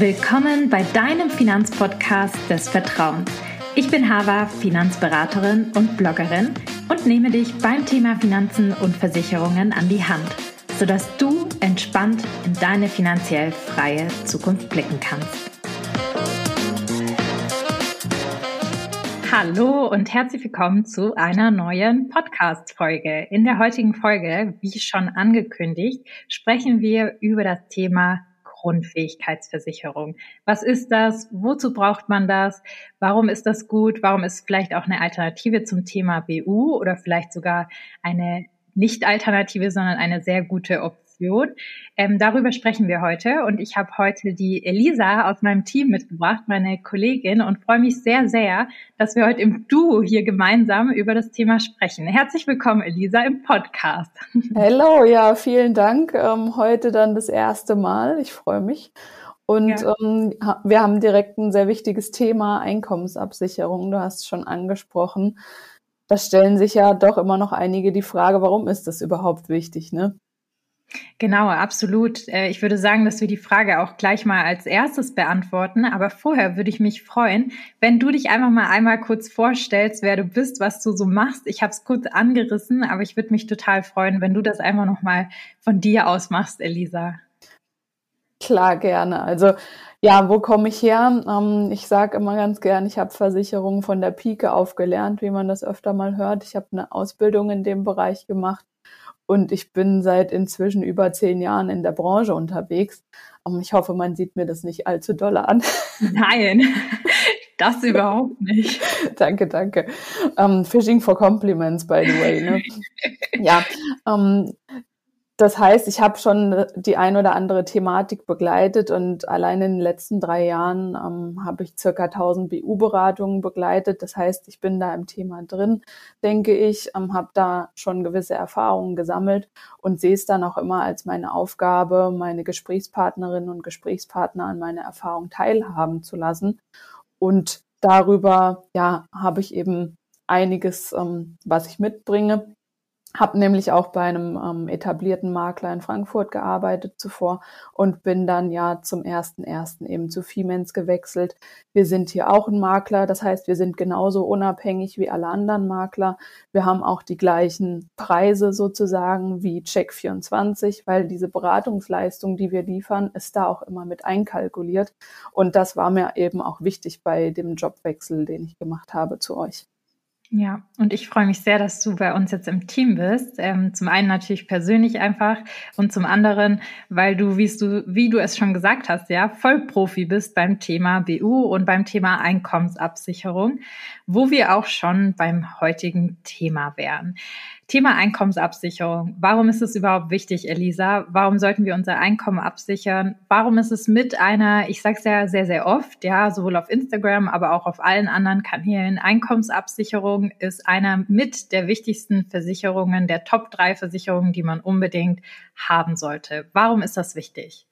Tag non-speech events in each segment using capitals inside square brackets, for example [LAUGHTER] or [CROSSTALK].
Willkommen bei deinem Finanzpodcast des Vertrauens. Ich bin Hava, Finanzberaterin und Bloggerin und nehme dich beim Thema Finanzen und Versicherungen an die Hand, sodass du entspannt in deine finanziell freie Zukunft blicken kannst. Hallo und herzlich willkommen zu einer neuen Podcast-Folge. In der heutigen Folge, wie schon angekündigt, sprechen wir über das Thema Grundfähigkeitsversicherung. Was ist das? Wozu braucht man das? Warum ist das gut? Warum ist vielleicht auch eine Alternative zum Thema BU oder vielleicht sogar eine nicht Alternative, sondern eine sehr gute Option? Diskussion. Ähm, darüber sprechen wir heute und ich habe heute die Elisa aus meinem Team mitgebracht, meine Kollegin, und freue mich sehr, sehr, dass wir heute im Duo hier gemeinsam über das Thema sprechen. Herzlich willkommen, Elisa, im Podcast. [LAUGHS] Hallo, ja, vielen Dank. Ähm, heute dann das erste Mal. Ich freue mich. Und ja. ähm, wir haben direkt ein sehr wichtiges Thema, Einkommensabsicherung. Du hast es schon angesprochen. Da stellen sich ja doch immer noch einige die Frage, warum ist das überhaupt wichtig, ne? Genau, absolut. Äh, ich würde sagen, dass wir die Frage auch gleich mal als erstes beantworten. Aber vorher würde ich mich freuen, wenn du dich einfach mal einmal kurz vorstellst, wer du bist, was du so machst. Ich habe es kurz angerissen, aber ich würde mich total freuen, wenn du das einfach noch mal von dir aus machst, Elisa. Klar, gerne. Also ja, wo komme ich her? Ähm, ich sage immer ganz gern, ich habe Versicherungen von der Pike aufgelernt, wie man das öfter mal hört. Ich habe eine Ausbildung in dem Bereich gemacht und ich bin seit inzwischen über zehn Jahren in der Branche unterwegs. Ich hoffe, man sieht mir das nicht allzu doll an. [LAUGHS] Nein, das überhaupt nicht. [LAUGHS] danke, danke. Um, ähm, Fishing for Compliments, by the way. Ne? [LAUGHS] ja, um, ähm, das heißt, ich habe schon die ein oder andere Thematik begleitet und allein in den letzten drei Jahren ähm, habe ich circa 1000 BU-Beratungen begleitet. Das heißt, ich bin da im Thema drin, denke ich, ähm, habe da schon gewisse Erfahrungen gesammelt und sehe es dann auch immer als meine Aufgabe, meine Gesprächspartnerinnen und Gesprächspartner an meiner Erfahrung teilhaben zu lassen. Und darüber, ja, habe ich eben einiges, ähm, was ich mitbringe habe nämlich auch bei einem ähm, etablierten Makler in Frankfurt gearbeitet zuvor und bin dann ja zum ersten ersten eben zu Fiemens gewechselt. Wir sind hier auch ein Makler, das heißt, wir sind genauso unabhängig wie alle anderen Makler. Wir haben auch die gleichen Preise sozusagen wie Check24, weil diese Beratungsleistung, die wir liefern, ist da auch immer mit einkalkuliert. Und das war mir eben auch wichtig bei dem Jobwechsel, den ich gemacht habe zu euch. Ja, und ich freue mich sehr, dass du bei uns jetzt im Team bist. Ähm, zum einen natürlich persönlich einfach und zum anderen, weil du, wie du, wie du es schon gesagt hast, ja, Vollprofi bist beim Thema BU und beim Thema Einkommensabsicherung, wo wir auch schon beim heutigen Thema wären. Thema Einkommensabsicherung. Warum ist es überhaupt wichtig, Elisa? Warum sollten wir unser Einkommen absichern? Warum ist es mit einer, ich sage es ja sehr, sehr oft, ja, sowohl auf Instagram, aber auch auf allen anderen Kanälen, Einkommensabsicherung ist einer mit der wichtigsten Versicherungen, der Top 3 Versicherungen, die man unbedingt haben sollte. Warum ist das wichtig?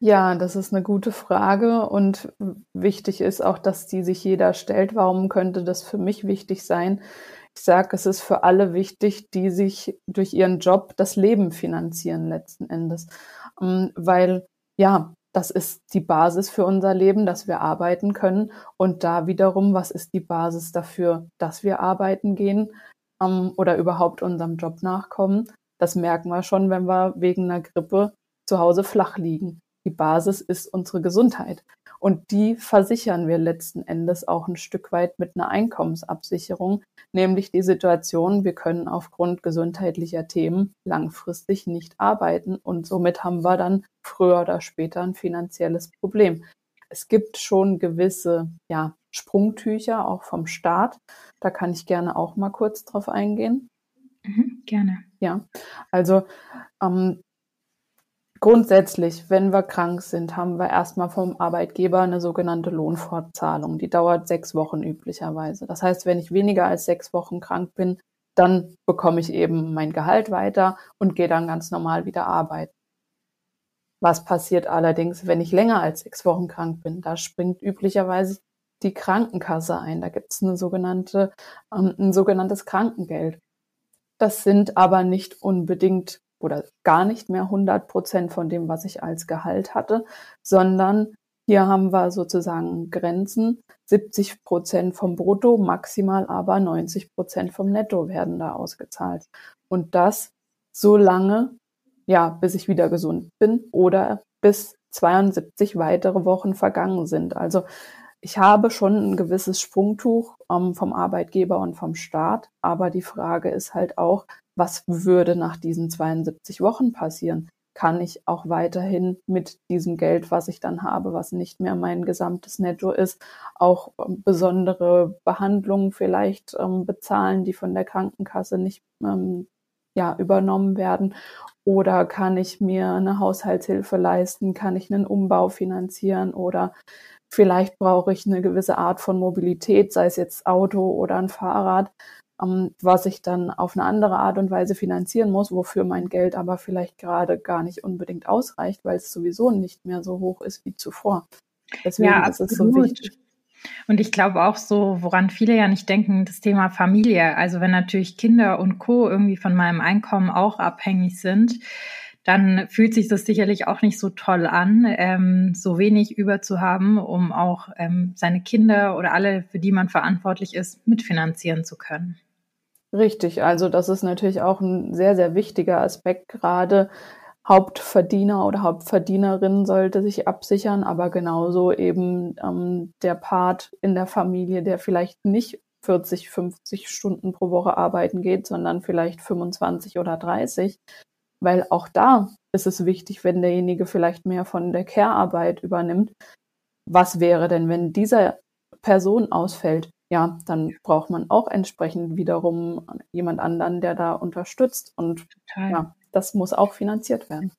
Ja, das ist eine gute Frage und wichtig ist auch, dass die sich jeder stellt. Warum könnte das für mich wichtig sein? Ich sage, es ist für alle wichtig, die sich durch ihren Job das Leben finanzieren letzten Endes. Ähm, weil ja, das ist die Basis für unser Leben, dass wir arbeiten können. Und da wiederum, was ist die Basis dafür, dass wir arbeiten gehen ähm, oder überhaupt unserem Job nachkommen? Das merken wir schon, wenn wir wegen einer Grippe zu Hause flach liegen. Die Basis ist unsere Gesundheit. Und die versichern wir letzten Endes auch ein Stück weit mit einer Einkommensabsicherung, nämlich die Situation, wir können aufgrund gesundheitlicher Themen langfristig nicht arbeiten und somit haben wir dann früher oder später ein finanzielles Problem. Es gibt schon gewisse ja, Sprungtücher auch vom Staat. Da kann ich gerne auch mal kurz drauf eingehen. Mhm, gerne. Ja, also ähm, Grundsätzlich, wenn wir krank sind, haben wir erstmal vom Arbeitgeber eine sogenannte Lohnfortzahlung. Die dauert sechs Wochen üblicherweise. Das heißt, wenn ich weniger als sechs Wochen krank bin, dann bekomme ich eben mein Gehalt weiter und gehe dann ganz normal wieder arbeiten. Was passiert allerdings, wenn ich länger als sechs Wochen krank bin? Da springt üblicherweise die Krankenkasse ein. Da gibt es eine sogenannte, ähm, ein sogenanntes Krankengeld. Das sind aber nicht unbedingt oder gar nicht mehr 100 Prozent von dem, was ich als Gehalt hatte, sondern Hier haben wir sozusagen Grenzen. 70 Prozent vom Brutto, maximal aber 90 Prozent vom Netto werden da ausgezahlt. Und das so lange, ja, bis ich wieder gesund bin oder bis 72 weitere Wochen vergangen sind. Also ich habe schon ein gewisses Sprungtuch ähm, vom Arbeitgeber und vom Staat, aber die Frage ist halt auch, was würde nach diesen 72 Wochen passieren? Kann ich auch weiterhin mit diesem Geld, was ich dann habe, was nicht mehr mein gesamtes Netto ist, auch ähm, besondere Behandlungen vielleicht ähm, bezahlen, die von der Krankenkasse nicht ähm, ja, übernommen werden? Oder kann ich mir eine Haushaltshilfe leisten? Kann ich einen Umbau finanzieren? Oder vielleicht brauche ich eine gewisse Art von Mobilität, sei es jetzt Auto oder ein Fahrrad, was ich dann auf eine andere Art und Weise finanzieren muss, wofür mein Geld aber vielleicht gerade gar nicht unbedingt ausreicht, weil es sowieso nicht mehr so hoch ist wie zuvor. Deswegen ja, ist es so wichtig. Und ich glaube auch so, woran viele ja nicht denken, das Thema Familie. Also wenn natürlich Kinder und Co. irgendwie von meinem Einkommen auch abhängig sind, dann fühlt sich das sicherlich auch nicht so toll an, ähm, so wenig über zu haben, um auch ähm, seine Kinder oder alle, für die man verantwortlich ist, mitfinanzieren zu können. Richtig, also das ist natürlich auch ein sehr, sehr wichtiger Aspekt, gerade Hauptverdiener oder Hauptverdienerin sollte sich absichern, aber genauso eben ähm, der Part in der Familie, der vielleicht nicht 40, 50 Stunden pro Woche arbeiten geht, sondern vielleicht 25 oder 30. Weil auch da ist es wichtig, wenn derjenige vielleicht mehr von der Care-Arbeit übernimmt. Was wäre denn, wenn dieser Person ausfällt? Ja, dann braucht man auch entsprechend wiederum jemand anderen, der da unterstützt. Und Total. ja, das muss auch finanziert werden.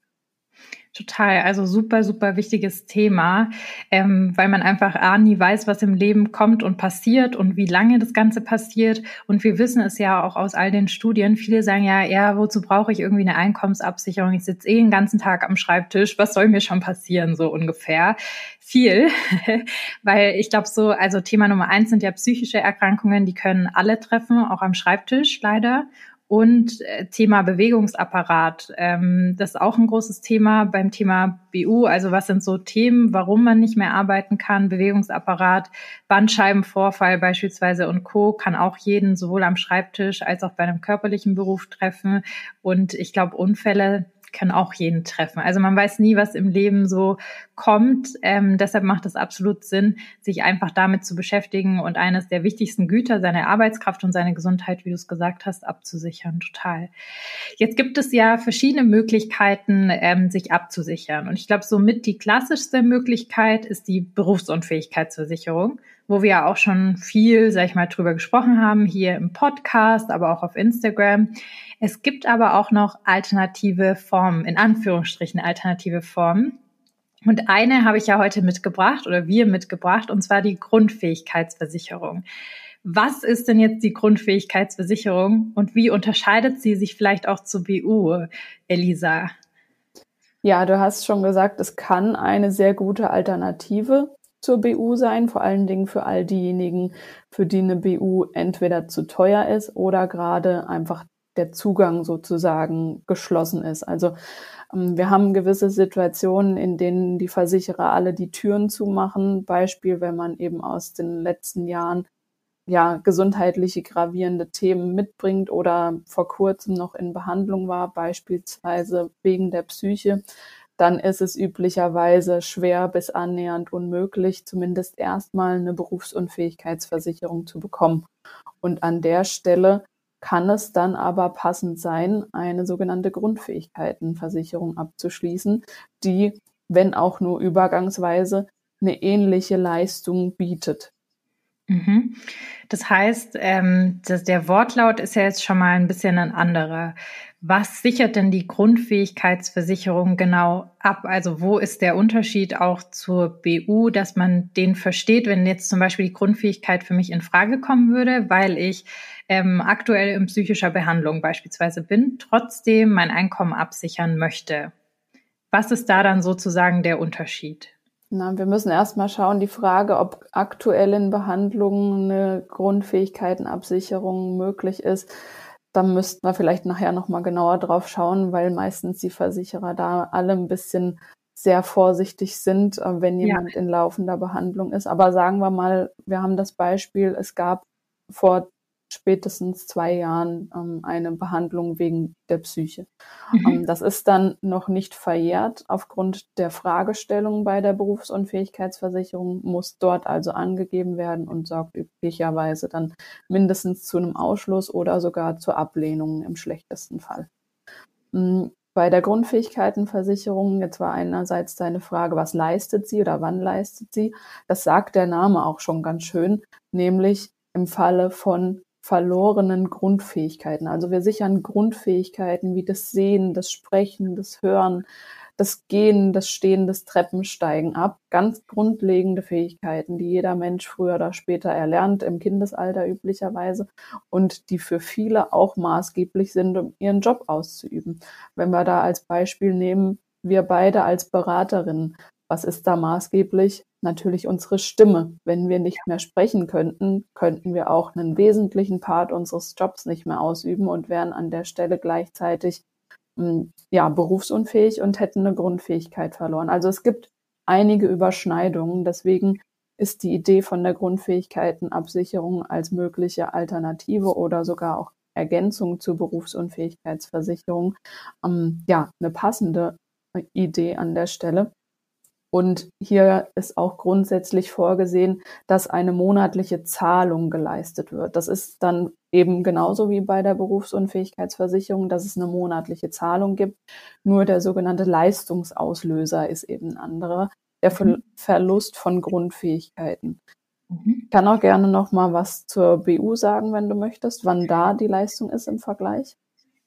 Total, also super, super wichtiges Thema, ähm, weil man einfach A, nie weiß, was im Leben kommt und passiert und wie lange das Ganze passiert. Und wir wissen es ja auch aus all den Studien. Viele sagen ja, ja, wozu brauche ich irgendwie eine Einkommensabsicherung? Ich sitze eh den ganzen Tag am Schreibtisch. Was soll mir schon passieren, so ungefähr? Viel, [LAUGHS] weil ich glaube so, also Thema Nummer eins sind ja psychische Erkrankungen, die können alle treffen, auch am Schreibtisch leider. Und äh, Thema Bewegungsapparat, ähm, das ist auch ein großes Thema beim Thema BU. Also was sind so Themen, warum man nicht mehr arbeiten kann? Bewegungsapparat, Bandscheibenvorfall beispielsweise und Co. kann auch jeden sowohl am Schreibtisch als auch bei einem körperlichen Beruf treffen. Und ich glaube, Unfälle kann auch jeden treffen. Also man weiß nie, was im Leben so kommt. Ähm, deshalb macht es absolut Sinn, sich einfach damit zu beschäftigen und eines der wichtigsten Güter, seine Arbeitskraft und seine Gesundheit, wie du es gesagt hast, abzusichern. Total. Jetzt gibt es ja verschiedene Möglichkeiten, ähm, sich abzusichern. Und ich glaube, somit die klassischste Möglichkeit ist die Berufsunfähigkeitsversicherung wo wir ja auch schon viel, sag ich mal, drüber gesprochen haben, hier im Podcast, aber auch auf Instagram. Es gibt aber auch noch alternative Formen, in Anführungsstrichen alternative Formen. Und eine habe ich ja heute mitgebracht oder wir mitgebracht, und zwar die Grundfähigkeitsversicherung. Was ist denn jetzt die Grundfähigkeitsversicherung und wie unterscheidet sie sich vielleicht auch zur BU, Elisa? Ja, du hast schon gesagt, es kann eine sehr gute Alternative zur BU sein, vor allen Dingen für all diejenigen, für die eine BU entweder zu teuer ist oder gerade einfach der Zugang sozusagen geschlossen ist. Also ähm, wir haben gewisse Situationen, in denen die Versicherer alle die Türen zumachen. Beispiel, wenn man eben aus den letzten Jahren ja gesundheitliche gravierende Themen mitbringt oder vor kurzem noch in Behandlung war, beispielsweise wegen der Psyche, dann ist es üblicherweise schwer bis annähernd unmöglich, zumindest erstmal eine Berufsunfähigkeitsversicherung zu bekommen. Und an der Stelle kann es dann aber passend sein, eine sogenannte Grundfähigkeitenversicherung abzuschließen, die, wenn auch nur übergangsweise, eine ähnliche Leistung bietet. Mhm. Das heißt, ähm, dass der Wortlaut ist ja jetzt schon mal ein bisschen ein anderer. Was sichert denn die Grundfähigkeitsversicherung genau ab? Also wo ist der Unterschied auch zur BU, dass man den versteht, wenn jetzt zum Beispiel die Grundfähigkeit für mich in Frage kommen würde, weil ich ähm, aktuell in psychischer Behandlung beispielsweise bin, trotzdem mein Einkommen absichern möchte? Was ist da dann sozusagen der Unterschied? Na, wir müssen erstmal schauen, die Frage, ob aktuell in Behandlungen eine Grundfähigkeitenabsicherung möglich ist da müssten wir vielleicht nachher nochmal genauer drauf schauen, weil meistens die Versicherer da alle ein bisschen sehr vorsichtig sind, äh, wenn jemand ja. in laufender Behandlung ist. Aber sagen wir mal, wir haben das Beispiel, es gab vor spätestens zwei Jahren ähm, eine Behandlung wegen der Psyche. Mhm. Ähm, das ist dann noch nicht verjährt. Aufgrund der Fragestellung bei der Berufsunfähigkeitsversicherung muss dort also angegeben werden und sorgt üblicherweise dann mindestens zu einem Ausschluss oder sogar zur Ablehnung im schlechtesten Fall. Mhm. Bei der Grundfähigkeitenversicherung, jetzt war einerseits deine Frage, was leistet sie oder wann leistet sie? Das sagt der Name auch schon ganz schön, nämlich im Falle von verlorenen Grundfähigkeiten. Also wir sichern Grundfähigkeiten wie das Sehen, das Sprechen, das Hören, das Gehen, das Stehen, das Treppensteigen ab. Ganz grundlegende Fähigkeiten, die jeder Mensch früher oder später erlernt, im Kindesalter üblicherweise und die für viele auch maßgeblich sind, um ihren Job auszuüben. Wenn wir da als Beispiel nehmen, wir beide als Beraterinnen, was ist da maßgeblich? Natürlich unsere Stimme. Wenn wir nicht mehr sprechen könnten, könnten wir auch einen wesentlichen Part unseres Jobs nicht mehr ausüben und wären an der Stelle gleichzeitig hm, ja, berufsunfähig und hätten eine Grundfähigkeit verloren. Also es gibt einige Überschneidungen. Deswegen ist die Idee von der Grundfähigkeitenabsicherung als mögliche Alternative oder sogar auch Ergänzung zur Berufsunfähigkeitsversicherung ähm, ja eine passende Idee an der Stelle. Und hier ist auch grundsätzlich vorgesehen, dass eine monatliche Zahlung geleistet wird. Das ist dann eben genauso wie bei der Berufsunfähigkeitsversicherung, dass es eine monatliche Zahlung gibt. Nur der sogenannte Leistungsauslöser ist eben ein anderer, der mhm. Verlust von Grundfähigkeiten. Mhm. Ich kann auch gerne noch mal was zur BU sagen, wenn du möchtest, wann da die Leistung ist im Vergleich.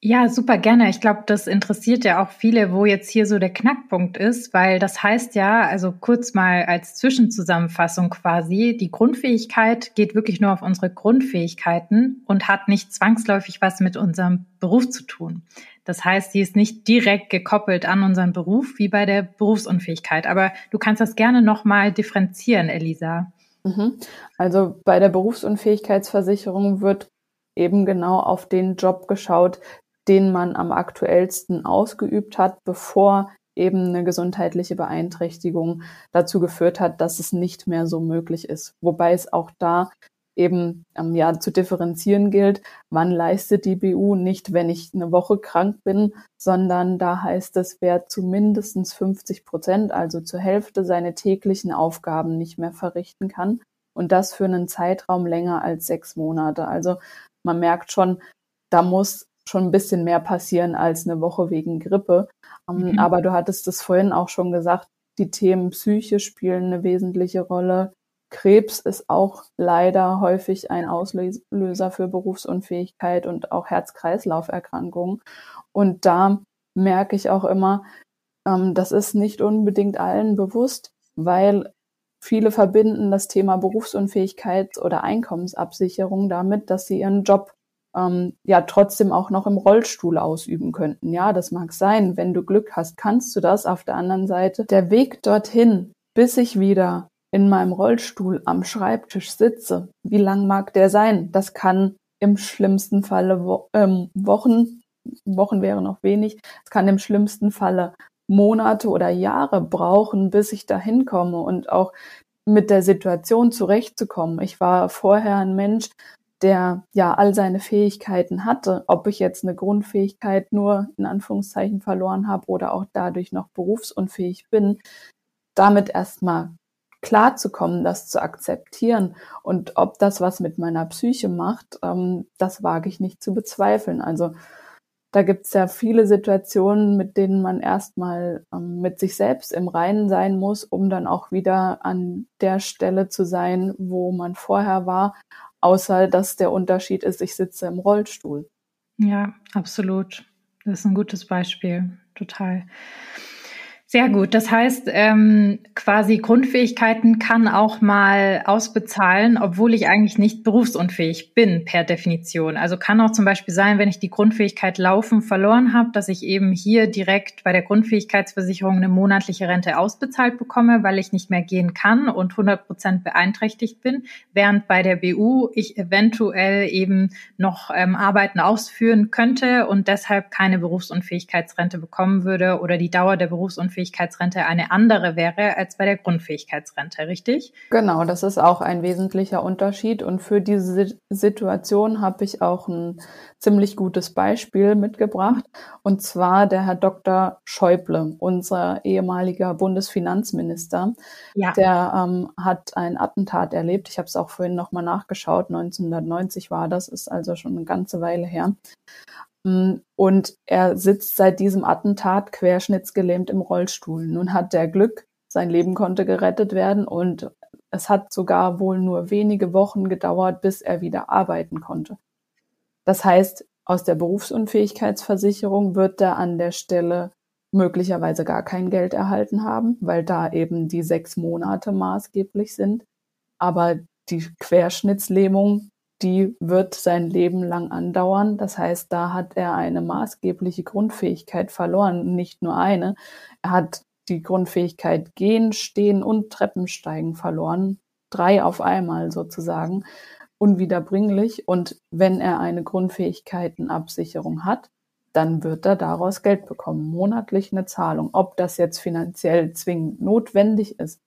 Ja, super gerne. Ich glaube, das interessiert ja auch viele, wo jetzt hier so der Knackpunkt ist, weil das heißt ja, also kurz mal als Zwischenzusammenfassung quasi, die Grundfähigkeit geht wirklich nur auf unsere Grundfähigkeiten und hat nicht zwangsläufig was mit unserem Beruf zu tun. Das heißt, die ist nicht direkt gekoppelt an unseren Beruf wie bei der Berufsunfähigkeit. Aber du kannst das gerne nochmal differenzieren, Elisa. Mhm. Also bei der Berufsunfähigkeitsversicherung wird eben genau auf den Job geschaut, den man am aktuellsten ausgeübt hat, bevor eben eine gesundheitliche Beeinträchtigung dazu geführt hat, dass es nicht mehr so möglich ist. Wobei es auch da eben ähm, ja zu differenzieren gilt, wann leistet die BU nicht, wenn ich eine Woche krank bin, sondern da heißt es, wer zu mindestens 50 Prozent, also zur Hälfte seine täglichen Aufgaben nicht mehr verrichten kann und das für einen Zeitraum länger als sechs Monate. Also man merkt schon, da muss schon ein bisschen mehr passieren als eine Woche wegen Grippe. Ähm, mhm. Aber du hattest es vorhin auch schon gesagt, die Themen Psyche spielen eine wesentliche Rolle. Krebs ist auch leider häufig ein Auslöser für Berufsunfähigkeit und auch Herz-Kreislauf-Erkrankungen. Und da merke ich auch immer, ähm, das ist nicht unbedingt allen bewusst, weil viele verbinden das Thema Berufsunfähigkeit oder Einkommensabsicherung damit, dass sie ihren Job ähm, ja trotzdem auch noch im Rollstuhl ausüben könnten. Ja, das mag sein. Wenn du Glück hast, kannst du das. Auf der anderen Seite, der Weg dorthin, bis ich wieder in meinem Rollstuhl am Schreibtisch sitze, wie lang mag der sein? Das kann im schlimmsten Falle Wo ähm, Wochen, Wochen wäre noch wenig, es kann im schlimmsten Falle Monate oder Jahre brauchen, bis ich dahin komme und auch mit der Situation zurechtzukommen. Ich war vorher ein Mensch, der ja all seine Fähigkeiten hatte, ob ich jetzt eine Grundfähigkeit nur in Anführungszeichen verloren habe oder auch dadurch noch berufsunfähig bin, damit erstmal klarzukommen, das zu akzeptieren. Und ob das was mit meiner Psyche macht, ähm, das wage ich nicht zu bezweifeln. Also da gibt es ja viele Situationen, mit denen man erstmal ähm, mit sich selbst im Reinen sein muss, um dann auch wieder an der Stelle zu sein, wo man vorher war außer dass der Unterschied ist, ich sitze im Rollstuhl. Ja, absolut. Das ist ein gutes Beispiel, total. Sehr gut. Das heißt, ähm, quasi Grundfähigkeiten kann auch mal ausbezahlen, obwohl ich eigentlich nicht berufsunfähig bin per Definition. Also kann auch zum Beispiel sein, wenn ich die Grundfähigkeit Laufen verloren habe, dass ich eben hier direkt bei der Grundfähigkeitsversicherung eine monatliche Rente ausbezahlt bekomme, weil ich nicht mehr gehen kann und 100 Prozent beeinträchtigt bin, während bei der BU ich eventuell eben noch ähm, Arbeiten ausführen könnte und deshalb keine Berufsunfähigkeitsrente bekommen würde oder die Dauer der Berufsunfähigkeit Berufsunfähigkeitsrente eine andere wäre als bei der Grundfähigkeitsrente, richtig? Genau, das ist auch ein wesentlicher Unterschied. Und für diese Situation habe ich auch ein ziemlich gutes Beispiel mitgebracht. Und zwar der Herr Dr. Schäuble, unser ehemaliger Bundesfinanzminister. Ja. Der ähm, hat ein Attentat erlebt. Ich habe es auch vorhin nochmal nachgeschaut. 1990 war das, ist also schon eine ganze Weile her. Und er sitzt seit diesem Attentat querschnittsgelähmt im Rollstuhl. Nun hat der Glück, sein Leben konnte gerettet werden und es hat sogar wohl nur wenige Wochen gedauert, bis er wieder arbeiten konnte. Das heißt, aus der Berufsunfähigkeitsversicherung wird er an der Stelle möglicherweise gar kein Geld erhalten haben, weil da eben die sechs Monate maßgeblich sind. Aber die Querschnittslähmung die wird sein Leben lang andauern. Das heißt, da hat er eine maßgebliche Grundfähigkeit verloren, nicht nur eine. Er hat die Grundfähigkeit gehen, stehen und Treppensteigen verloren. Drei auf einmal sozusagen. Unwiederbringlich. Und wenn er eine Grundfähigkeitenabsicherung hat, dann wird er daraus Geld bekommen, monatlich eine Zahlung. Ob das jetzt finanziell zwingend notwendig ist,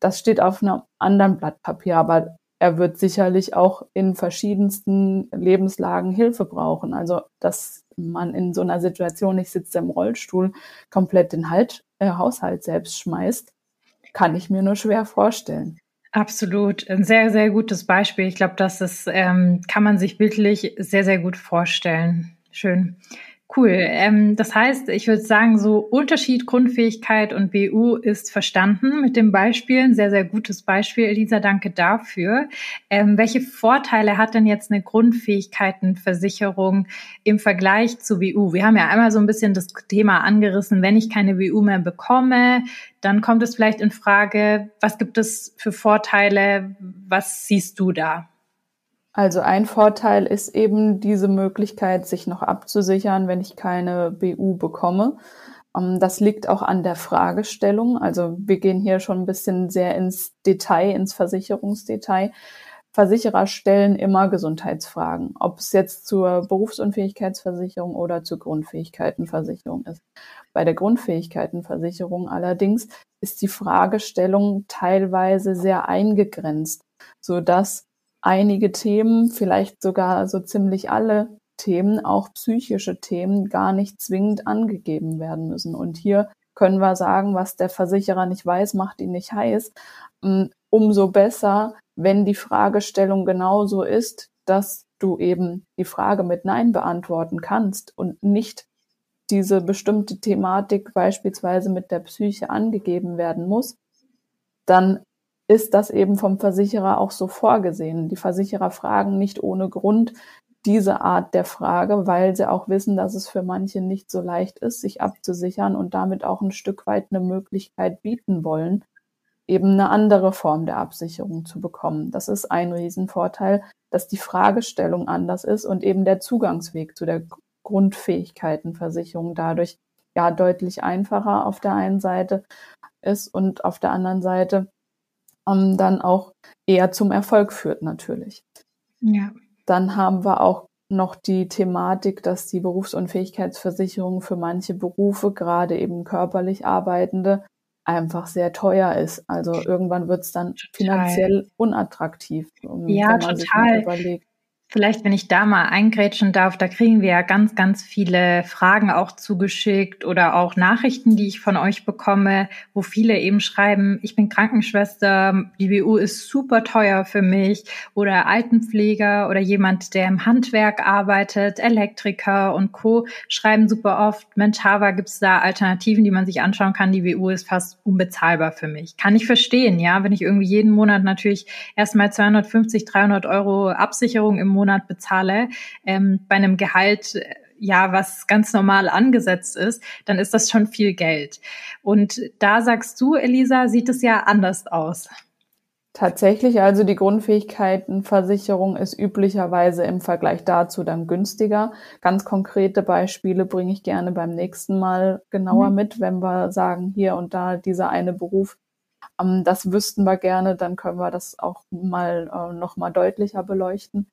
das steht auf einem anderen Blatt Papier, aber er wird sicherlich auch in verschiedensten Lebenslagen Hilfe brauchen. Also, dass man in so einer Situation nicht sitzt im Rollstuhl, komplett den halt, äh, Haushalt selbst schmeißt, kann ich mir nur schwer vorstellen. Absolut, ein sehr, sehr gutes Beispiel. Ich glaube, das ist, ähm, kann man sich bildlich sehr, sehr gut vorstellen. Schön. Cool. Ähm, das heißt, ich würde sagen, so Unterschied Grundfähigkeit und BU ist verstanden mit dem Beispiel. Ein sehr, sehr gutes Beispiel. Elisa, danke dafür. Ähm, welche Vorteile hat denn jetzt eine Grundfähigkeitenversicherung im Vergleich zu BU? Wir haben ja einmal so ein bisschen das Thema angerissen, wenn ich keine BU mehr bekomme, dann kommt es vielleicht in Frage, was gibt es für Vorteile? Was siehst du da? Also ein Vorteil ist eben diese Möglichkeit, sich noch abzusichern, wenn ich keine BU bekomme. Ähm, das liegt auch an der Fragestellung. Also wir gehen hier schon ein bisschen sehr ins Detail, ins Versicherungsdetail. Versicherer stellen immer Gesundheitsfragen, ob es jetzt zur Berufsunfähigkeitsversicherung oder zur Grundfähigkeitenversicherung ist. Bei der Grundfähigkeitenversicherung allerdings ist die Fragestellung teilweise sehr eingegrenzt, so dass einige Themen, vielleicht sogar so ziemlich alle Themen, auch psychische Themen, gar nicht zwingend angegeben werden müssen. Und hier können wir sagen, was der Versicherer nicht weiß, macht ihn nicht heiß. Mm, umso besser, wenn die Fragestellung genauso ist, dass du eben die Frage mit Nein beantworten kannst und nicht diese bestimmte Thematik beispielsweise mit der Psyche angegeben werden muss, dann ist das eben vom Versicherer auch so vorgesehen. Die Versicherer fragen nicht ohne Grund diese Art der Frage, weil sie auch wissen, dass es für manche nicht so leicht ist, sich abzusichern und damit auch ein Stück weit eine Möglichkeit bieten wollen, eben eine andere Form der Absicherung zu bekommen. Das ist ein Riesenvorteil, dass die Fragestellung anders ist und eben der Zugangsweg zu der Grundfähigkeitenversicherung dadurch ja deutlich einfacher auf der einen Seite ist und auf der anderen Seite ähm, dann auch eher zum Erfolg führt natürlich. Ja. Dann haben wir auch noch die Thematik, dass die Berufsunfähigkeitsversicherung für manche Berufe, gerade eben körperlich Arbeitende, einfach sehr teuer ist. Also irgendwann wird es dann total. finanziell unattraktiv, ja, wenn man total. Vielleicht, wenn ich da mal eingrätschen darf, da kriegen wir ja ganz, ganz viele Fragen auch zugeschickt oder auch Nachrichten, die ich von euch bekomme, wo viele eben schreiben, ich bin Krankenschwester, die BU ist super teuer für mich oder Altenpfleger oder jemand, der im Handwerk arbeitet, Elektriker und Co. schreiben super oft, Mensch, Hava, gibt es da Alternativen, die man sich anschauen kann? Die BU ist fast unbezahlbar für mich. Kann ich verstehen, ja, wenn ich irgendwie jeden Monat natürlich erstmal 250, 300 Euro Absicherung im Monat Monat bezahle, ähm, bei einem Gehalt, äh, ja, was ganz normal angesetzt ist, dann ist das schon viel Geld. Und da sagst du, Elisa, sieht es ja anders aus. Tatsächlich, also die Grundfähigkeitenversicherung ist üblicherweise im Vergleich dazu dann günstiger. Ganz konkrete Beispiele bringe ich gerne beim nächsten Mal genauer mhm. mit, wenn wir sagen, hier und da dieser eine Beruf, ähm, das wüssten wir gerne, dann können wir das auch mal äh, noch mal deutlicher beleuchten.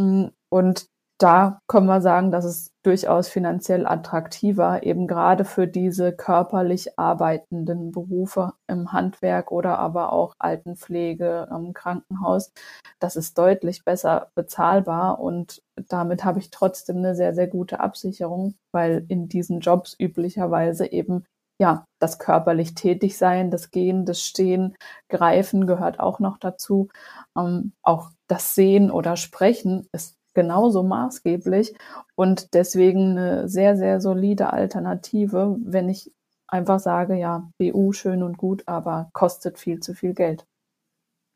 Mm, und da können wir sagen, dass es durchaus finanziell attraktiver, eben gerade für diese körperlich arbeitenden Berufe im Handwerk oder aber auch Altenpflege im Krankenhaus. Das ist deutlich besser bezahlbar und damit habe ich trotzdem eine sehr, sehr gute Absicherung, weil in diesen Jobs üblicherweise eben ja, das körperlich tätig sein, das Gehen, das Stehen, Greifen gehört auch noch dazu. Ähm, auch das Sehen oder Sprechen ist genauso maßgeblich und deswegen eine sehr, sehr solide Alternative, wenn ich einfach sage, ja, BU schön und gut, aber kostet viel zu viel Geld.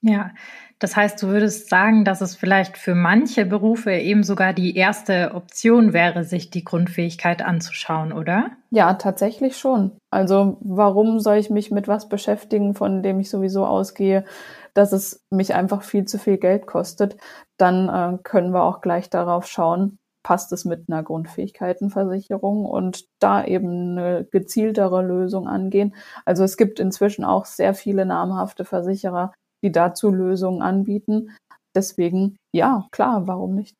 Ja, das heißt, du würdest sagen, dass es vielleicht für manche Berufe eben sogar die erste Option wäre, sich die Grundfähigkeit anzuschauen, oder? Ja, tatsächlich schon. Also warum soll ich mich mit was beschäftigen, von dem ich sowieso ausgehe, dass es mich einfach viel zu viel Geld kostet? Dann äh, können wir auch gleich darauf schauen, passt es mit einer Grundfähigkeitenversicherung und da eben eine gezieltere Lösung angehen. Also es gibt inzwischen auch sehr viele namhafte Versicherer, die dazu Lösungen anbieten. Deswegen, ja, klar, warum nicht?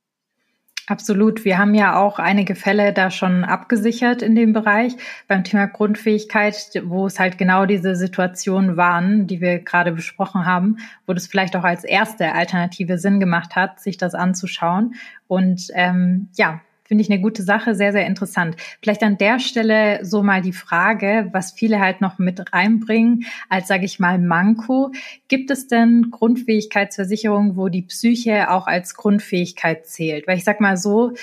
Absolut. Wir haben ja auch einige Fälle da schon abgesichert in dem Bereich beim Thema Grundfähigkeit, wo es halt genau diese Situationen waren, die wir gerade besprochen haben, wo das vielleicht auch als erste Alternative Sinn gemacht hat, sich das anzuschauen. Und ähm, ja, Finde ich eine gute Sache, sehr, sehr interessant. Vielleicht an der Stelle so mal die Frage, was viele halt noch mit reinbringen, als sage ich mal Manko. Gibt es denn Grundfähigkeitsversicherungen, wo die Psyche auch als Grundfähigkeit zählt? Weil ich sag mal so,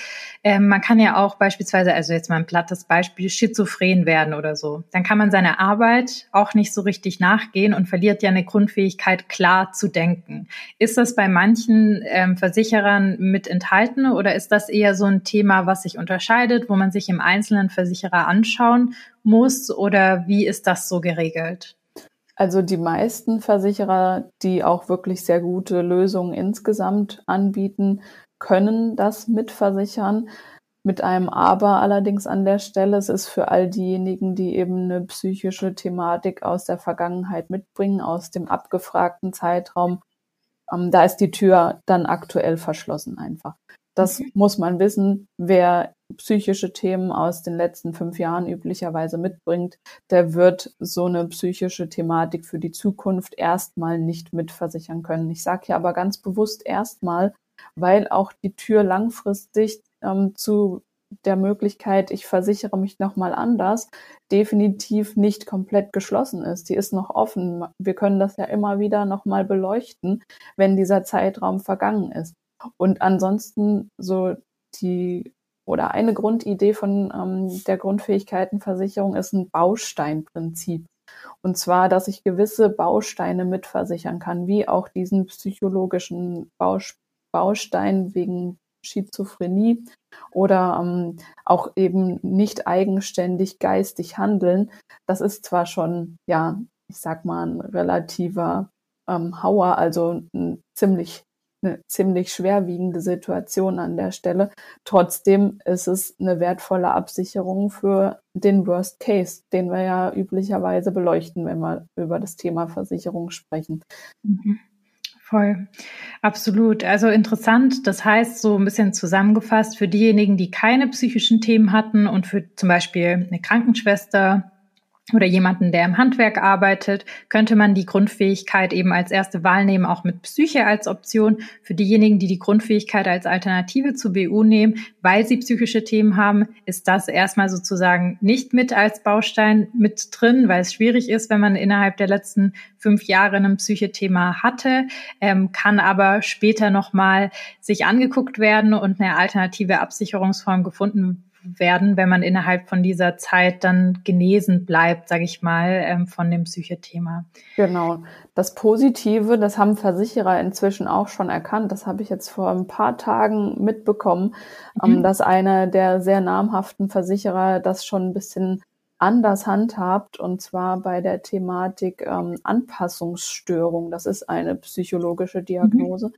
äh, man kann ja auch beispielsweise, also jetzt mal ein plattes Beispiel, schizophren werden oder so. Dann kann man seiner Arbeit auch nicht so richtig nachgehen und verliert ja eine Grundfähigkeit, klar zu denken. Ist das bei manchen ähm, Versicherern mit enthalten oder ist das eher so ein Thema, Thema, was sich unterscheidet, wo man sich im einzelnen Versicherer anschauen muss oder wie ist das so geregelt? Also die meisten Versicherer, die auch wirklich sehr gute Lösungen insgesamt anbieten, können das mitversichern. Mit einem Aber allerdings an der Stelle. Es ist für all diejenigen, die eben eine psychische Thematik aus der Vergangenheit mitbringen, aus dem abgefragten Zeitraum. Ähm, da ist die Tür dann aktuell verschlossen einfach. Das mhm. muss man wissen. Wer psychische Themen aus den letzten fünf Jahren üblicherweise mitbringt, der wird so eine psychische Thematik für die Zukunft erstmal nicht mitversichern können. Ich sage hier aber ganz bewusst erstmal, weil auch die Tür langfristig ähm, zu der Möglichkeit, ich versichere mich nochmal anders, definitiv nicht komplett geschlossen ist. Die ist noch offen. Wir können das ja immer wieder nochmal beleuchten, wenn dieser Zeitraum vergangen ist. Und ansonsten so die oder eine Grundidee von ähm, der Grundfähigkeitenversicherung ist ein Bausteinprinzip. Und zwar, dass ich gewisse Bausteine mitversichern kann, wie auch diesen psychologischen Baus Baustein wegen Schizophrenie oder ähm, auch eben nicht eigenständig geistig handeln. Das ist zwar schon, ja, ich sag mal, ein relativer ähm, Hauer, also ein ziemlich eine ziemlich schwerwiegende Situation an der Stelle. Trotzdem ist es eine wertvolle Absicherung für den Worst Case, den wir ja üblicherweise beleuchten, wenn wir über das Thema Versicherung sprechen. Mhm. Voll. Absolut. Also interessant. Das heißt, so ein bisschen zusammengefasst, für diejenigen, die keine psychischen Themen hatten und für zum Beispiel eine Krankenschwester, oder jemanden, der im Handwerk arbeitet, könnte man die Grundfähigkeit eben als erste Wahl nehmen, auch mit Psyche als Option. Für diejenigen, die die Grundfähigkeit als Alternative zu BU nehmen, weil sie psychische Themen haben, ist das erstmal sozusagen nicht mit als Baustein mit drin, weil es schwierig ist, wenn man innerhalb der letzten fünf Jahre ein Psychethema hatte, ähm, kann aber später nochmal sich angeguckt werden und eine alternative Absicherungsform gefunden werden, wenn man innerhalb von dieser Zeit dann genesen bleibt, sage ich mal, ähm, von dem Psychethema. Genau. Das Positive, das haben Versicherer inzwischen auch schon erkannt. Das habe ich jetzt vor ein paar Tagen mitbekommen, ähm, mhm. dass einer der sehr namhaften Versicherer das schon ein bisschen anders handhabt, und zwar bei der Thematik ähm, Anpassungsstörung. Das ist eine psychologische Diagnose. Mhm.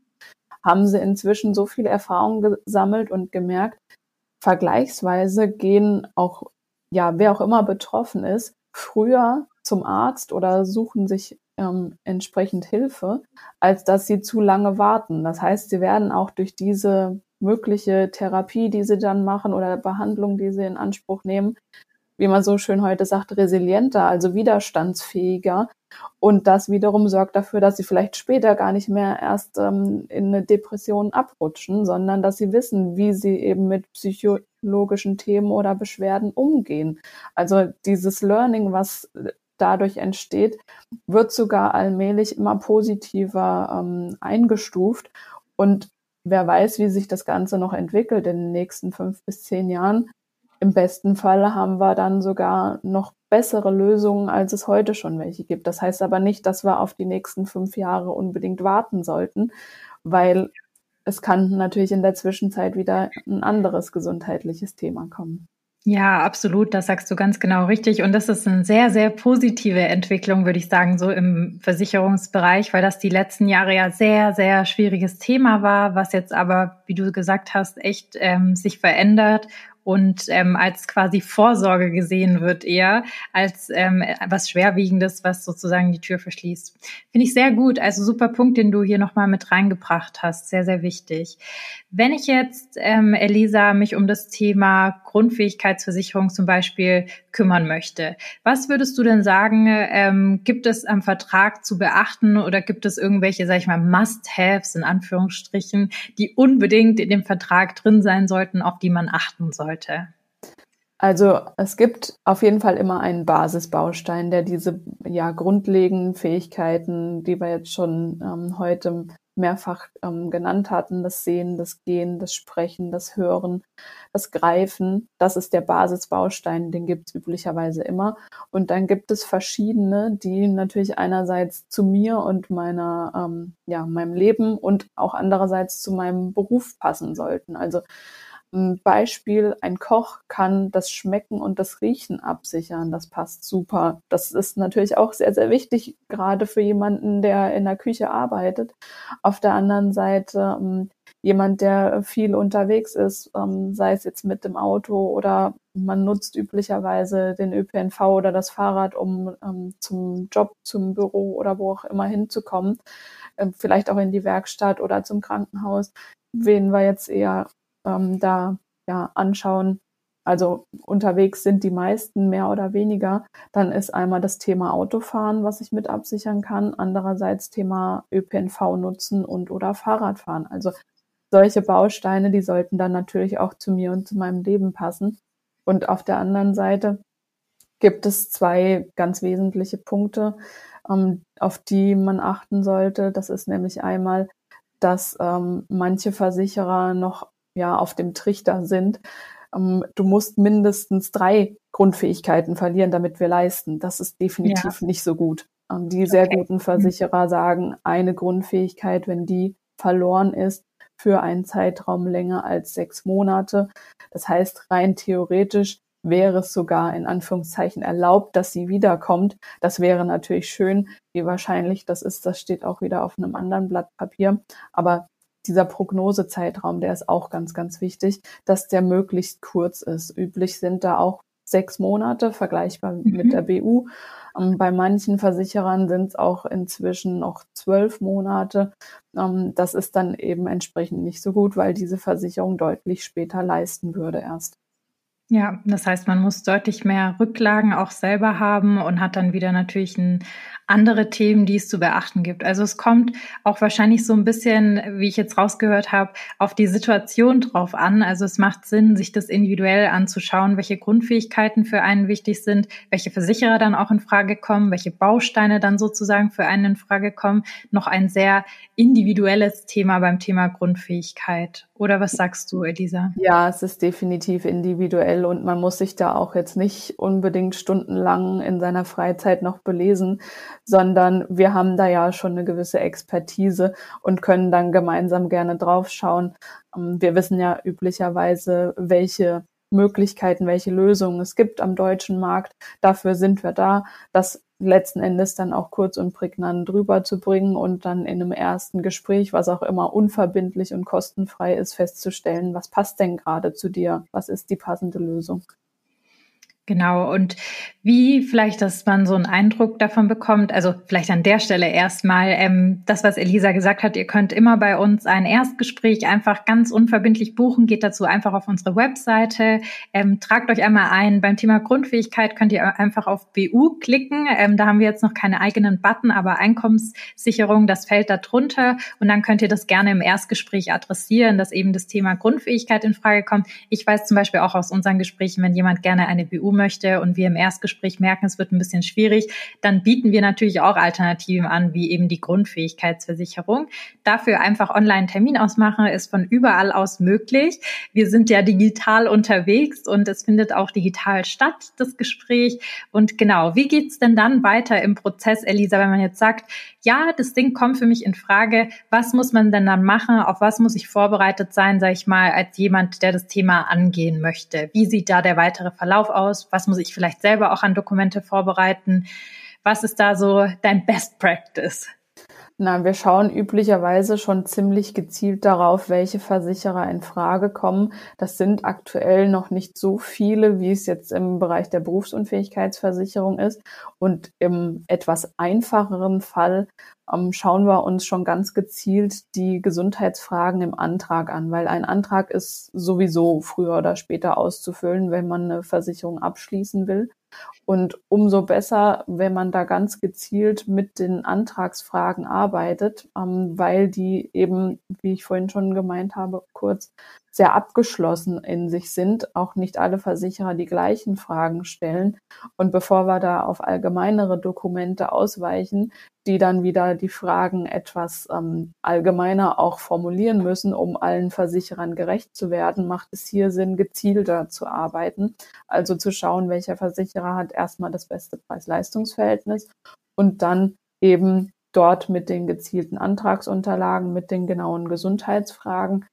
Haben sie inzwischen so viel Erfahrung gesammelt und gemerkt, vergleichsweise gehen auch, ja, wer auch immer betroffen ist, früher zum Arzt oder suchen sich ähm, entsprechend Hilfe, als dass sie zu lange warten. Das heißt, sie werden auch durch diese mögliche Therapie, die sie dann machen oder Behandlung, die sie in Anspruch nehmen, wie man so schön heute sagt, resilienter, also widerstandsfähiger. Und das wiederum sorgt dafür, dass sie vielleicht später gar nicht mehr erst ähm, in eine Depression abrutschen, sondern dass sie wissen, wie sie eben mit psychologischen Themen oder Beschwerden umgehen. Also dieses Learning, was dadurch entsteht, wird sogar allmählich immer positiver ähm, eingestuft. Und wer weiß, wie sich das Ganze noch entwickelt in den nächsten fünf bis zehn Jahren. Im besten Fall haben wir dann sogar noch bessere Lösungen, als es heute schon welche gibt. Das heißt aber nicht, dass wir auf die nächsten fünf Jahre unbedingt warten sollten, weil es kann natürlich in der Zwischenzeit wieder ein anderes gesundheitliches Thema kommen. Ja, absolut. Das sagst du ganz genau richtig. Und das ist eine sehr, sehr positive Entwicklung, würde ich sagen, so im Versicherungsbereich, weil das die letzten Jahre ja sehr, sehr schwieriges Thema war, was jetzt aber, wie du gesagt hast, echt ähm, sich verändert und ähm, als quasi Vorsorge gesehen wird eher als ähm, was Schwerwiegendes, was sozusagen die Tür verschließt. Finde ich sehr gut. Also super Punkt, den du hier nochmal mit reingebracht hast. Sehr, sehr wichtig. Wenn ich jetzt, ähm, Elisa, mich um das Thema Grundfähigkeitsversicherung zum Beispiel kümmern möchte, was würdest du denn sagen, ähm, gibt es am Vertrag zu beachten oder gibt es irgendwelche, sag ich mal, Must-Haves in Anführungsstrichen, die unbedingt in dem Vertrag drin sein sollten, auf die man achten soll? Sollte? Also es gibt auf jeden Fall immer einen Basisbaustein, der diese ja grundlegenden Fähigkeiten, die wir jetzt schon ähm, heute mehrfach ähm, genannt hatten, das Sehen, das Gehen, das Sprechen, das Hören, das Greifen, das ist der Basisbaustein, den gibt es üblicherweise immer. Und dann gibt es verschiedene, die natürlich einerseits zu mir und meiner, ähm, ja, meinem Leben und auch andererseits zu meinem Beruf passen sollten. Also Beispiel, ein Koch kann das Schmecken und das Riechen absichern. Das passt super. Das ist natürlich auch sehr, sehr wichtig, gerade für jemanden, der in der Küche arbeitet. Auf der anderen Seite ähm, jemand, der viel unterwegs ist, ähm, sei es jetzt mit dem Auto oder man nutzt üblicherweise den ÖPNV oder das Fahrrad, um ähm, zum Job, zum Büro oder wo auch immer hinzukommen. Vielleicht auch in die Werkstatt oder zum Krankenhaus. Wen wir jetzt eher ähm, da ja anschauen, also unterwegs sind die meisten mehr oder weniger, dann ist einmal das Thema Autofahren, was ich mit absichern kann, andererseits Thema ÖPNV nutzen und oder Fahrradfahren. Also solche Bausteine, die sollten dann natürlich auch zu mir und zu meinem Leben passen. Und auf der anderen Seite gibt es zwei ganz wesentliche Punkte, ähm, auf die man achten sollte. Das ist nämlich einmal, dass ähm, manche Versicherer noch ja auf dem Trichter sind. Ähm, du musst mindestens drei Grundfähigkeiten verlieren, damit wir leisten. Das ist definitiv ja. nicht so gut. Ähm, die sehr okay. guten Versicherer sagen, eine Grundfähigkeit, wenn die verloren ist, für einen Zeitraum länger als sechs Monate. Das heißt, rein theoretisch wäre es sogar in Anführungszeichen erlaubt, dass sie wiederkommt. Das wäre natürlich schön. Wie wahrscheinlich das ist, das steht auch wieder auf einem anderen Blatt Papier. Aber dieser Prognosezeitraum, der ist auch ganz, ganz wichtig, dass der möglichst kurz ist. Üblich sind da auch sechs Monate, vergleichbar mhm. mit der BU. Ähm, bei manchen Versicherern sind es auch inzwischen noch zwölf Monate. Ähm, das ist dann eben entsprechend nicht so gut, weil diese Versicherung deutlich später leisten würde erst. Ja, das heißt, man muss deutlich mehr Rücklagen auch selber haben und hat dann wieder natürlich ein andere Themen, die es zu beachten gibt. Also es kommt auch wahrscheinlich so ein bisschen, wie ich jetzt rausgehört habe, auf die Situation drauf an. Also es macht Sinn, sich das individuell anzuschauen, welche Grundfähigkeiten für einen wichtig sind, welche Versicherer dann auch in Frage kommen, welche Bausteine dann sozusagen für einen in Frage kommen. Noch ein sehr individuelles Thema beim Thema Grundfähigkeit. Oder was sagst du, Elisa? Ja, es ist definitiv individuell und man muss sich da auch jetzt nicht unbedingt stundenlang in seiner Freizeit noch belesen, sondern wir haben da ja schon eine gewisse Expertise und können dann gemeinsam gerne draufschauen. Ähm, wir wissen ja üblicherweise, welche Möglichkeiten, welche Lösungen es gibt am deutschen Markt. Dafür sind wir da, das letzten Endes dann auch kurz und prägnant drüber zu bringen und dann in einem ersten Gespräch, was auch immer unverbindlich und kostenfrei ist, festzustellen, was passt denn gerade zu dir? Was ist die passende Lösung? Genau. Und wie vielleicht, dass man so einen Eindruck davon bekommt, also vielleicht an der Stelle erstmal, ähm, das, was Elisa gesagt hat, ihr könnt immer bei uns ein Erstgespräch einfach ganz unverbindlich buchen, geht dazu einfach auf unsere Webseite, ähm, tragt euch einmal ein. Beim Thema Grundfähigkeit könnt ihr einfach auf BU klicken. Ähm, da haben wir jetzt noch keine eigenen Button, aber Einkommenssicherung, das fällt da drunter. Und dann könnt ihr das gerne im Erstgespräch adressieren, dass eben das Thema Grundfähigkeit in Frage kommt. Ich weiß zum Beispiel auch aus unseren Gesprächen, wenn jemand gerne eine BU möchte und wir im Erstgespräch merken, es wird ein bisschen schwierig, dann bieten wir natürlich auch Alternativen an, wie eben die Grundfähigkeitsversicherung. Dafür einfach online Termin ausmachen, ist von überall aus möglich. Wir sind ja digital unterwegs und es findet auch digital statt, das Gespräch. Und genau, wie geht's denn dann weiter im Prozess, Elisa, wenn man jetzt sagt, ja, das Ding kommt für mich in Frage, was muss man denn dann machen, auf was muss ich vorbereitet sein, sage ich mal, als jemand, der das Thema angehen möchte? Wie sieht da der weitere Verlauf aus? Was muss ich vielleicht selber auch an Dokumente vorbereiten? Was ist da so dein Best Practice? Na, wir schauen üblicherweise schon ziemlich gezielt darauf, welche Versicherer in Frage kommen. Das sind aktuell noch nicht so viele, wie es jetzt im Bereich der Berufsunfähigkeitsversicherung ist. Und im etwas einfacheren Fall schauen wir uns schon ganz gezielt die Gesundheitsfragen im Antrag an, weil ein Antrag ist sowieso früher oder später auszufüllen, wenn man eine Versicherung abschließen will. Und umso besser, wenn man da ganz gezielt mit den Antragsfragen arbeitet, ähm, weil die eben, wie ich vorhin schon gemeint habe, kurz sehr abgeschlossen in sich sind. Auch nicht alle Versicherer die gleichen Fragen stellen. Und bevor wir da auf allgemeinere Dokumente ausweichen, die dann wieder die Fragen etwas ähm, allgemeiner auch formulieren müssen, um allen Versicherern gerecht zu werden, macht es hier Sinn, gezielter zu arbeiten. Also zu schauen, welcher Versicherer hat erstmal das beste Preis-Leistungs-Verhältnis und dann eben dort mit den gezielten Antragsunterlagen, mit den genauen Gesundheitsfragen.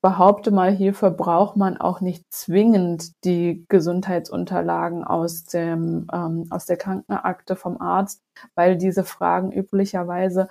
Behaupte mal, hierfür braucht man auch nicht zwingend die Gesundheitsunterlagen aus dem ähm, aus der Krankenakte vom Arzt, weil diese Fragen üblicherweise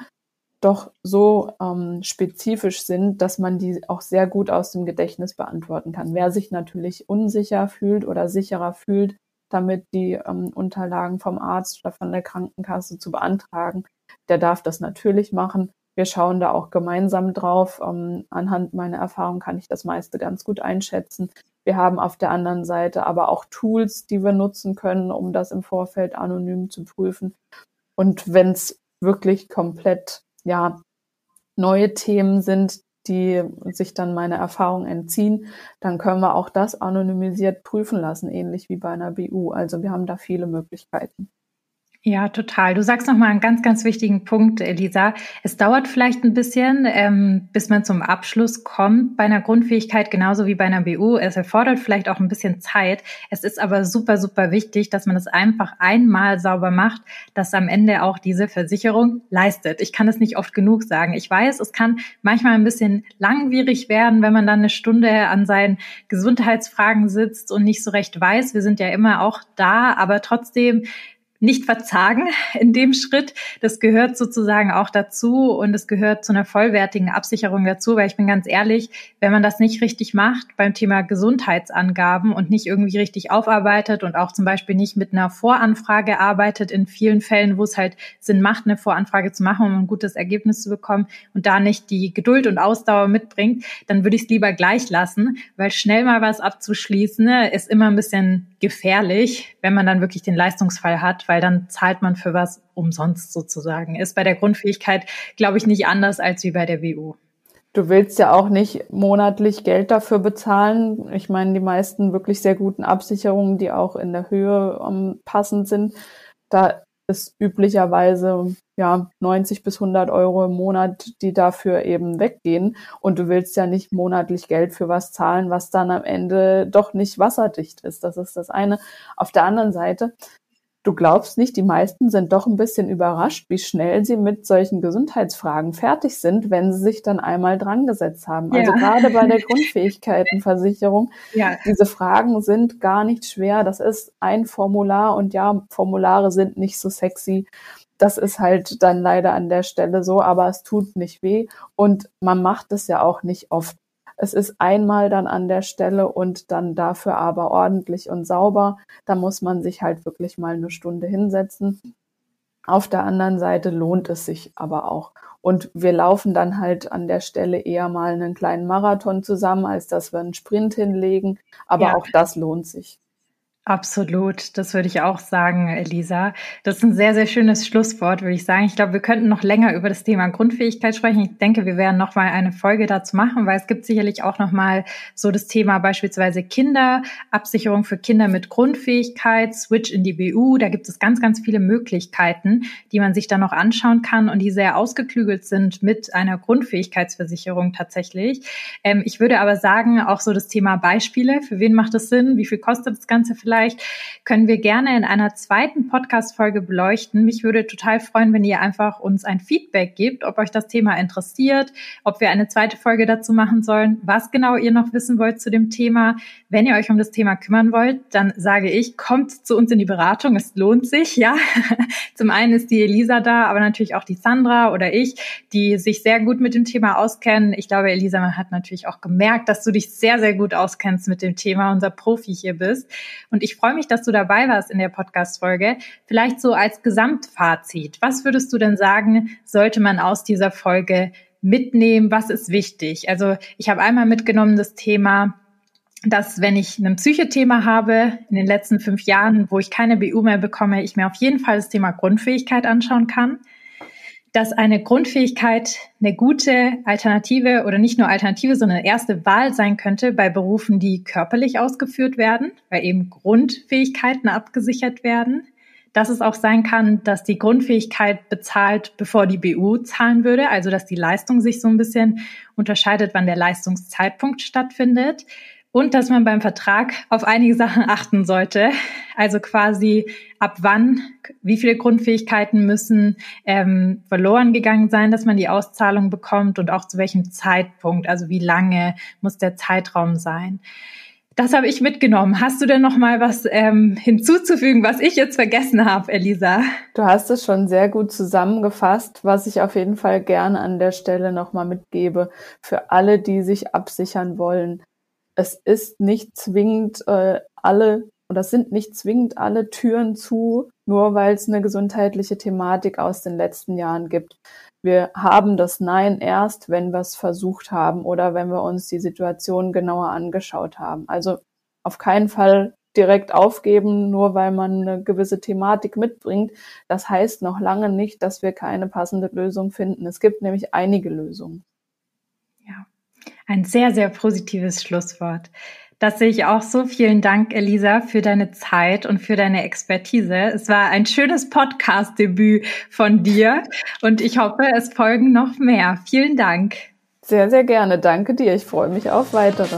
doch so ähm, spezifisch sind, dass man die auch sehr gut aus dem Gedächtnis beantworten kann. Wer sich natürlich unsicher fühlt oder sicherer fühlt, damit die ähm, Unterlagen vom Arzt oder von der Krankenkasse zu beantragen, der darf das natürlich machen. Wir schauen da auch gemeinsam drauf. Um, ähm, anhand meiner Erfahrung kann ich das meiste ganz gut einschätzen. Wir haben auf der anderen Seite aber auch Tools, die wir nutzen können, um das im Vorfeld anonym zu prüfen. Und wenn es wirklich komplett ja neue Themen sind, die sich dann meiner Erfahrung entziehen, dann können wir auch das anonymisiert prüfen lassen, ähnlich wie bei einer BU. Also wir haben da viele Möglichkeiten. Ja, total. Du sagst nochmal einen ganz, ganz wichtigen Punkt, Elisa. Es dauert vielleicht ein bisschen, ähm, bis man zum Abschluss kommt bei einer Grundfähigkeit, genauso wie bei einer BU. Es erfordert vielleicht auch ein bisschen Zeit. Es ist aber super, super wichtig, dass man es einfach einmal sauber macht, dass am Ende auch diese Versicherung leistet. Ich kann es nicht oft genug sagen. Ich weiß, es kann manchmal ein bisschen langwierig werden, wenn man dann eine Stunde an seinen Gesundheitsfragen sitzt und nicht so recht weiß. Wir sind ja immer auch da, aber trotzdem nicht verzagen in dem Schritt. Das gehört sozusagen auch dazu und es gehört zu einer vollwertigen Absicherung dazu, weil ich bin ganz ehrlich, wenn man das nicht richtig macht beim Thema Gesundheitsangaben und nicht irgendwie richtig aufarbeitet und auch zum Beispiel nicht mit einer Voranfrage arbeitet, in vielen Fällen, wo es halt Sinn macht, eine Voranfrage zu machen, um ein gutes Ergebnis zu bekommen und da nicht die Geduld und Ausdauer mitbringt, dann würde ich es lieber gleich lassen, weil schnell mal was abzuschließen ne, ist immer ein bisschen gefährlich, wenn man dann wirklich den Leistungsfall hat, weil dann zahlt man für was umsonst sozusagen. Ist bei der Grundfähigkeit, glaube ich, nicht anders als wie bei der WU. Du willst ja auch nicht monatlich Geld dafür bezahlen. Ich meine, die meisten wirklich sehr guten Absicherungen, die auch in der Höhe um, ähm, passend sind, da ist üblicherweise ja 90 bis 100 Euro im Monat, die dafür eben weggehen. Und du willst ja nicht monatlich Geld für was zahlen, was dann am Ende doch nicht wasserdicht ist. Das ist das eine. Auf der anderen Seite Du glaubst nicht, die meisten sind doch ein bisschen überrascht, wie schnell sie mit solchen Gesundheitsfragen fertig sind, wenn sie sich dann einmal dran gesetzt haben. Also ja. gerade bei der [LAUGHS] Grundfähigkeitenversicherung, ja. diese Fragen sind gar nicht schwer. Das ist ein Formular und ja, Formulare sind nicht so sexy. Das ist halt dann leider an der Stelle so, aber es tut nicht weh und man macht es ja auch nicht oft. Es ist einmal dann an der Stelle und dann dafür aber ordentlich und sauber. Da muss man sich halt wirklich mal eine Stunde hinsetzen. Auf der anderen Seite lohnt es sich aber auch. Und wir laufen dann halt an der Stelle eher mal einen kleinen Marathon zusammen, als dass wir einen Sprint hinlegen. Aber ja. auch das lohnt sich. Absolut, das würde ich auch sagen, Elisa. Das ist ein sehr, sehr schönes Schlusswort, würde ich sagen. Ich glaube, wir könnten noch länger über das Thema Grundfähigkeit sprechen. Ich denke, wir werden noch mal eine Folge dazu machen, weil es gibt sicherlich auch noch mal so das Thema beispielsweise Kinder, Absicherung für Kinder mit Grundfähigkeit, Switch in die BU. Da gibt es ganz, ganz viele Möglichkeiten, die man sich dann noch anschauen kann und die sehr ausgeklügelt sind mit einer Grundfähigkeitsversicherung tatsächlich. Ähm, ich würde aber sagen, auch so das Thema Beispiele. Für wen macht es Sinn? Wie viel kostet das Ganze vielleicht? Vielleicht, können wir gerne in einer zweiten Podcast-Folge beleuchten. Mich würde total freuen, wenn ihr einfach uns ein Feedback gebt, ob euch das Thema interessiert, ob wir eine zweite Folge dazu machen sollen, was genau ihr noch wissen wollt zu dem Thema. Wenn ihr euch um das Thema kümmern wollt, dann sage ich, kommt zu uns in die Beratung. Es lohnt sich, ja. [LAUGHS] Zum einen ist die Elisa da, aber natürlich auch die Sandra oder ich, die sich sehr gut mit dem Thema auskennen. Ich glaube, Elisa, hat natürlich auch gemerkt, dass du dich sehr, sehr gut auskennst mit dem Thema, unser Profi hier bist. Und ich freue mich, dass du dabei warst in der Podcast-Folge. Vielleicht so als Gesamtfazit. Was würdest du denn sagen, sollte man aus dieser Folge mitnehmen? Was ist wichtig? Also ich habe einmal mitgenommen das Thema, dass wenn ich ein Psychothema habe in den letzten fünf Jahren, wo ich keine BU mehr bekomme, ich mir auf jeden Fall das Thema Grundfähigkeit anschauen kann dass eine Grundfähigkeit eine gute Alternative oder nicht nur Alternative, sondern erste Wahl sein könnte bei Berufen, die körperlich ausgeführt werden, weil eben Grundfähigkeiten abgesichert werden. Dass es auch sein kann, dass die Grundfähigkeit bezahlt, bevor die BU zahlen würde, also dass die Leistung sich so ein bisschen unterscheidet, wann der Leistungszeitpunkt stattfindet und dass man beim Vertrag auf einige Sachen achten sollte. Also quasi ab wann, wie viele Grundfähigkeiten müssen ähm, verloren gegangen sein, dass man die Auszahlung bekommt und auch zu welchem Zeitpunkt, also wie lange muss der Zeitraum sein. Das habe ich mitgenommen. Hast du denn noch mal was ähm, hinzuzufügen, was ich jetzt vergessen habe, Elisa? Du hast es schon sehr gut zusammengefasst, was ich auf jeden Fall gerne an der Stelle noch mal mitgebe für alle, die sich absichern wollen es ist nicht zwingend äh, alle oder sind nicht zwingend alle Türen zu, nur weil es eine gesundheitliche Thematik aus den letzten Jahren gibt. Wir haben das Nein erst, wenn wir es versucht haben oder wenn wir uns die Situation genauer angeschaut haben. Also auf keinen Fall direkt aufgeben, nur weil man eine gewisse Thematik mitbringt. Das heißt noch lange nicht, dass wir keine passende Lösung finden. Es gibt nämlich einige Lösungen. Ein sehr, sehr positives Schlusswort. Das sehe ich auch so. Vielen Dank, Elisa, für deine Zeit und für deine Expertise. Es war ein schönes Podcast-Debüt von dir und ich hoffe, es folgen noch mehr. Vielen Dank. Sehr, sehr gerne. Danke dir. Ich freue mich auf weitere.